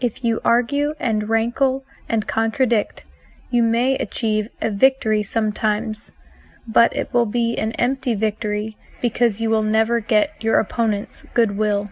If you argue and rankle and contradict, you may achieve a victory sometimes, but it will be an empty victory because you will never get your opponent's goodwill.